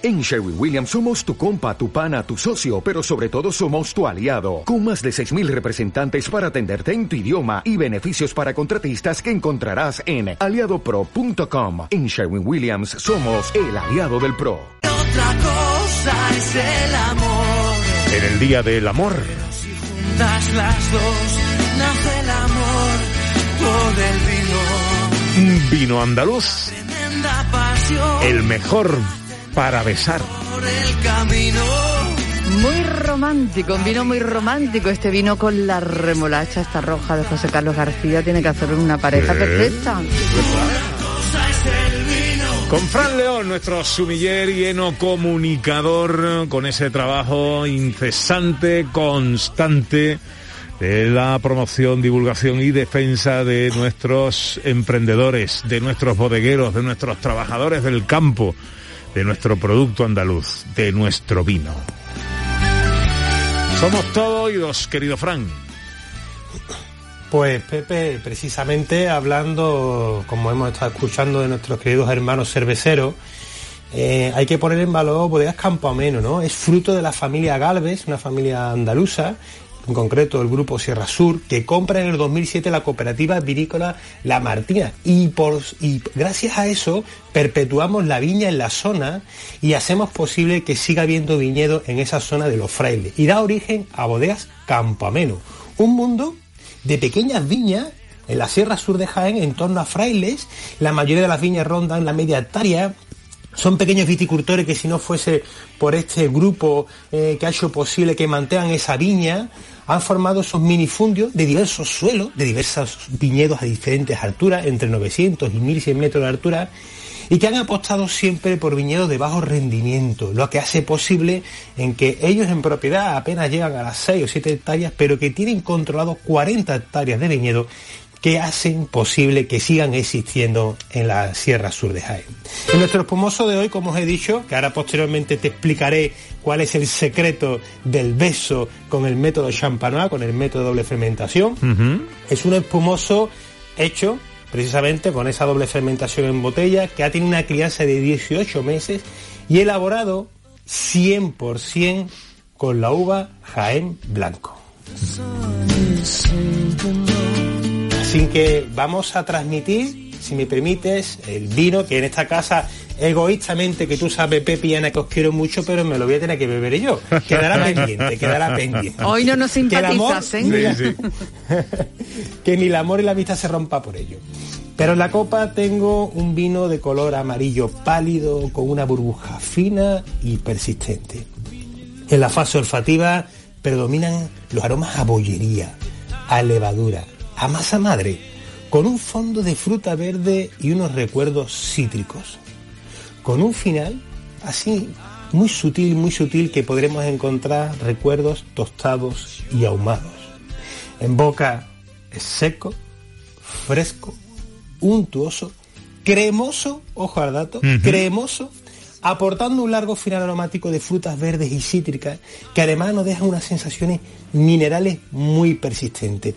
En Sherwin Williams somos tu compa, tu pana, tu socio, pero sobre todo somos tu aliado, con más de 6.000 representantes para atenderte en tu idioma y beneficios para contratistas que encontrarás en aliadopro.com. En Sherwin Williams somos el aliado del PRO. Otra cosa es el amor. En el Día del Amor. Si juntas las dos, nace el amor por el vino. Un vino andaluz, Tremenda pasión el mejor para besar. Muy romántico, un vino muy romántico. Este vino con la remolacha, esta roja de José Carlos García, tiene que hacer una pareja perfecta. Con Fran León, nuestro sumiller lleno comunicador, con ese trabajo incesante, constante de la promoción, divulgación y defensa de nuestros emprendedores, de nuestros bodegueros, de nuestros trabajadores del campo, de nuestro producto andaluz, de nuestro vino. Somos todo oídos, querido Fran. Pues Pepe, precisamente hablando, como hemos estado escuchando de nuestros queridos hermanos cerveceros, eh, hay que poner en valor Bodegas Campo Ameno, ¿no? Es fruto de la familia Galvez, una familia andaluza, en concreto el grupo Sierra Sur, que compra en el 2007 la cooperativa vinícola La Martina. Y, por, y gracias a eso perpetuamos la viña en la zona y hacemos posible que siga habiendo viñedo en esa zona de los frailes. Y da origen a Bodegas Campo Ameno. Un mundo de pequeñas viñas en la Sierra Sur de Jaén en torno a frailes. La mayoría de las viñas rondan la media hectárea. Son pequeños viticultores que si no fuese por este grupo eh, que ha hecho posible que mantengan esa viña, han formado esos minifundios de diversos suelos, de diversos viñedos a diferentes alturas, entre 900 y 1100 metros de altura, y que han apostado siempre por viñedos de bajo rendimiento, lo que hace posible en que ellos en propiedad apenas llegan a las 6 o 7 hectáreas, pero que tienen controlados 40 hectáreas de viñedo que hacen posible que sigan existiendo en la Sierra Sur de Jaén. En nuestro espumoso de hoy, como os he dicho, que ahora posteriormente te explicaré cuál es el secreto del beso con el método champanois, con el método doble fermentación, es un espumoso hecho precisamente con esa doble fermentación en botella, que ha tenido una crianza de 18 meses y elaborado 100% con la uva Jaén Blanco. Así que vamos a transmitir, si me permites, el vino que en esta casa, egoístamente, que tú sabes, Pepi y Ana, que os quiero mucho, pero me lo voy a tener que beber yo. Quedará pendiente, quedará pendiente. Hoy no nos Que el amor- simpatizas, ¿eh? Sí, sí. que ni el amor y la vista se rompa por ello. Pero en la copa tengo un vino de color amarillo pálido con una burbuja fina y persistente. En la fase olfativa predominan los aromas a bollería, a levadura, a masa madre, con un fondo de fruta verde y unos recuerdos cítricos. Con un final así muy sutil, muy sutil que podremos encontrar recuerdos tostados y ahumados. En boca es seco, fresco, untuoso, cremoso, ojo al dato, cremoso, aportando un largo final aromático de frutas verdes y cítricas que además nos dejan unas sensaciones minerales muy persistentes.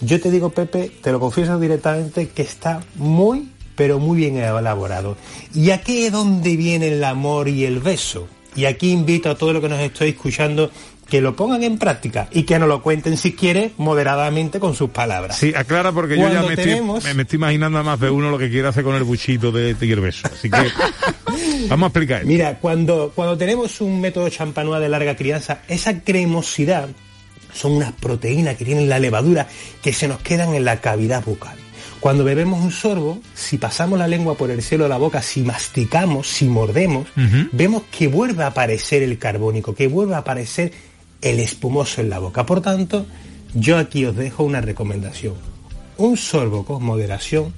Yo te digo, Pepe, te lo confieso directamente, que está muy, pero muy bien elaborado. ¿Y aquí es donde viene el amor y el beso? Y aquí invito a todos los que nos estoy escuchando que lo pongan en práctica y que nos lo cuenten si quiere moderadamente con sus palabras. Sí, aclara porque yo ya me, tenemos- estoy, me, me estoy imaginando a más de uno lo que quiere hacer con el buchito de Beso. Así que vamos a explicar. Mira, cuando, cuando tenemos un método champanois de larga crianza, esa cremosidad son unas proteínas que tienen la levadura que se nos quedan en la cavidad bucal. Cuando bebemos un sorbo, si pasamos la lengua por el cielo de la boca, si masticamos, si mordemos, vemos que vuelve a aparecer el carbónico, que vuelve a aparecer el espumoso en la boca. Por tanto, yo aquí os dejo una recomendación. Un sorbo con moderación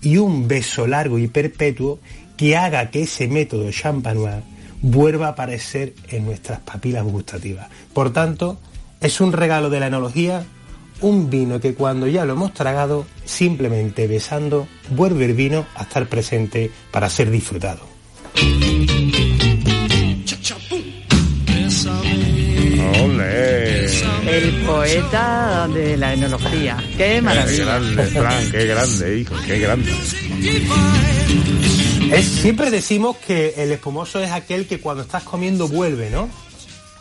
y un beso largo y perpetuo que haga que ese método champanois vuelva a aparecer en nuestras papilas gustativas. Por tanto, es un regalo de la enología, un vino que cuando ya lo hemos tragado, simplemente besando, vuelve el vino a estar presente para ser disfrutado. ¡Olé! El poeta de la enología. ¡Qué Qué maravilla! grande, Fran, qué grande, hijo, qué grande. Es, siempre decimos que el espumoso es aquel que cuando estás comiendo vuelve, ¿no?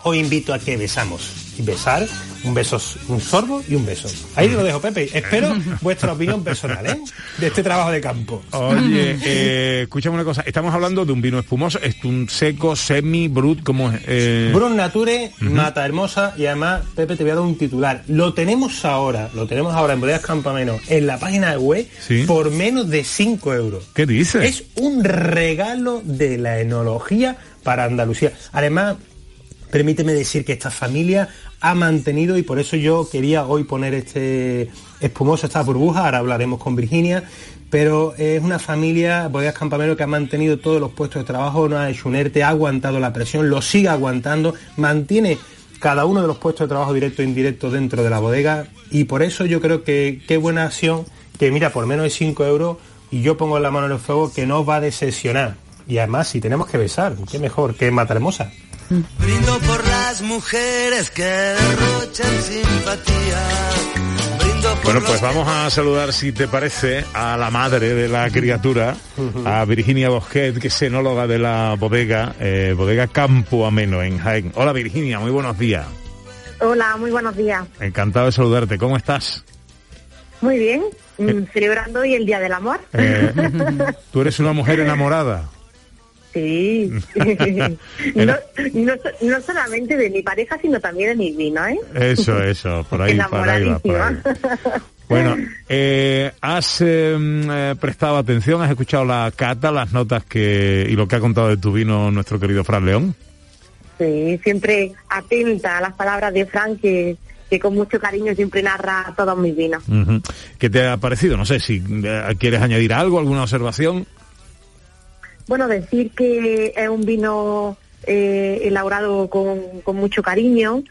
Hoy invito a que besamos. Y besar, un beso, un sorbo y un beso. Ahí lo dejo, Pepe. Espero vuestra opinión personal, ¿eh? De este trabajo de campo. Oye, eh, escúchame una cosa. Estamos hablando de un vino espumoso. Es un seco, semi, brut, como es? Eh... Brut Nature, mata hermosa. Y además, Pepe, te voy a dar un titular. Lo tenemos ahora, lo tenemos ahora en Bodegas Campameno, en la página web, Sí. por menos de 5 euros. ¿Qué dices? Es un regalo de la enología para Andalucía. Además, permíteme decir que esta familia ha mantenido y por eso yo quería hoy poner este espumoso, esta burbuja, ahora hablaremos con Virginia, pero es una familia, Bodegas Campamelo, que ha mantenido todos los puestos de trabajo, no ha hecho un ha aguantado la presión, lo sigue aguantando, mantiene cada uno de los puestos de trabajo directo e indirecto dentro de la bodega y por eso yo creo que qué buena acción, que mira, por menos de 5 euros y yo pongo la mano en el fuego que no va a decepcionar. Y además, si tenemos que besar, qué mejor que Mata Hermosa. Brindo por las mujeres que derrochan simpatía. Brindo por Bueno, pues vamos a saludar, si te parece, a la madre de la criatura, a Virginia Bosquet, que es enóloga de la bodega, eh, bodega Campo Ameno en Jaén. Hola Virginia, muy buenos días. Hola, muy buenos días. Encantado de saludarte. ¿Cómo estás? Muy bien, mm, celebrando hoy el Día del Amor. Eh, Tú eres una mujer enamorada. Sí. no, no, no solamente de mi pareja, sino también de mis vinos, ¿eh? Eso, eso, por ahí, por ahí va, por ahí. Enamoradísima. Bueno, eh, ¿has eh, mm, eh, prestado atención? ¿Has escuchado la cata, las notas que y lo que ha contado de tu vino nuestro querido Fran León? Sí, siempre atenta a las palabras de Fran, que, que con mucho cariño siempre narra todos mis vinos. ¿Qué te ha parecido? No sé si eh, quieres añadir algo, alguna observación. Bueno, decir que es un vino eh, elaborado con, mucho cariño,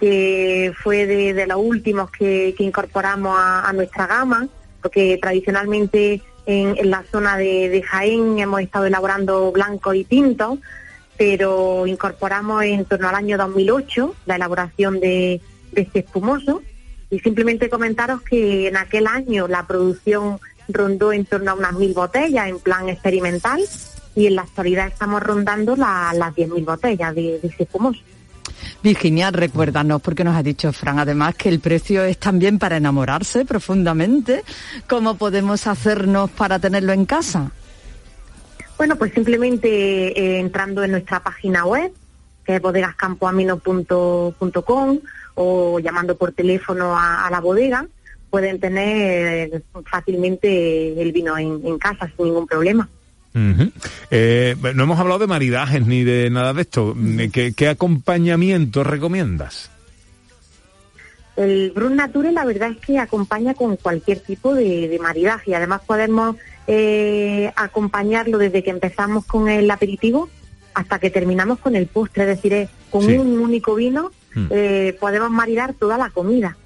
que fue de, de los últimos que, incorporamos a, nuestra gama, porque tradicionalmente en, la zona de, Jaén hemos estado elaborando blanco y tinto, pero incorporamos en torno al año 2008 la elaboración de este espumoso. Y simplemente comentaros que en aquel año la producción rondó en torno a unas mil botellas en plan experimental y en la actualidad estamos rondando la- las 10.000 botellas de, de ese. Virginia, recuérdanos, porque nos ha dicho Fran, además, que el precio es también para enamorarse profundamente. ¿Cómo podemos hacernos para tenerlo en casa? Bueno, pues simplemente eh, entrando en nuestra página web, que es bodegascampoamino.com o llamando por teléfono a, a la bodega, pueden tener fácilmente el vino en, en casa sin ningún problema. Eh, no hemos hablado de maridajes ni de nada de esto. ¿Qué, qué acompañamiento recomiendas? El Brut Nature la verdad es que acompaña con cualquier tipo de, de maridaje y además podemos eh, acompañarlo desde que empezamos con el aperitivo hasta que terminamos con el postre, es decir, es con Sí. un único vino Mm. eh, podemos maridar toda la comida.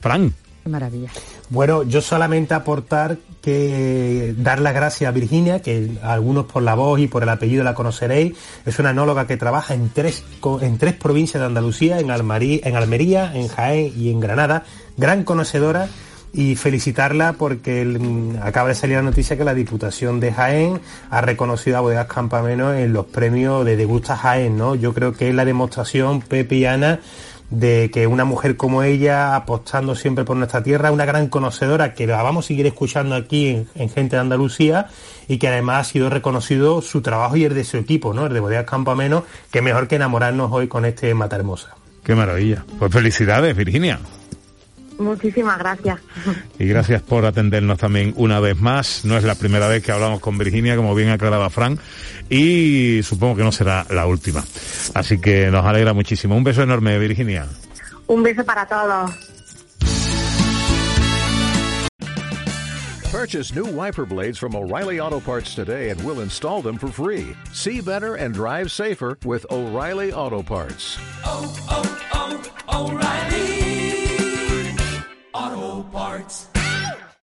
Fran, Qué maravilla. Bueno, yo solamente aportar que dar las gracias a Virginia, que algunos por la voz y por el apellido la conoceréis. Es una enóloga que trabaja en tres, en tres provincias de Andalucía, en, en Almería, en Jaén y en Granada. Gran conocedora y felicitarla porque mm, acaba de salir la noticia que la Diputación de Jaén ha reconocido a Bodegas Campameno en los premios de Degusta Jaén, ¿no? Yo creo que es la demostración, Pepe y Ana, de que una mujer como ella, apostando siempre por nuestra tierra, una gran conocedora que la vamos a seguir escuchando aquí en, en Gente de Andalucía y que además ha sido reconocido su trabajo y el de su equipo, ¿no? El de Bodegas Campameno, que mejor que enamorarnos hoy con este Mata Hermosa. qué maravilla. Pues felicidades, Virginia. Muchísimas gracias. Y gracias por atendernos también una vez más. No es la primera vez que hablamos con Virginia, como bien aclaraba Fran, y supongo que no será la última. Así que nos alegra muchísimo. Un beso enorme, Virginia. Un beso para todos. Purchase new wiper blades from O'Reilly Auto Parts today and we'll install them for free. See better and drive safer with O'Reilly Auto Parts. oh, oh, O'Reilly Auto Parts.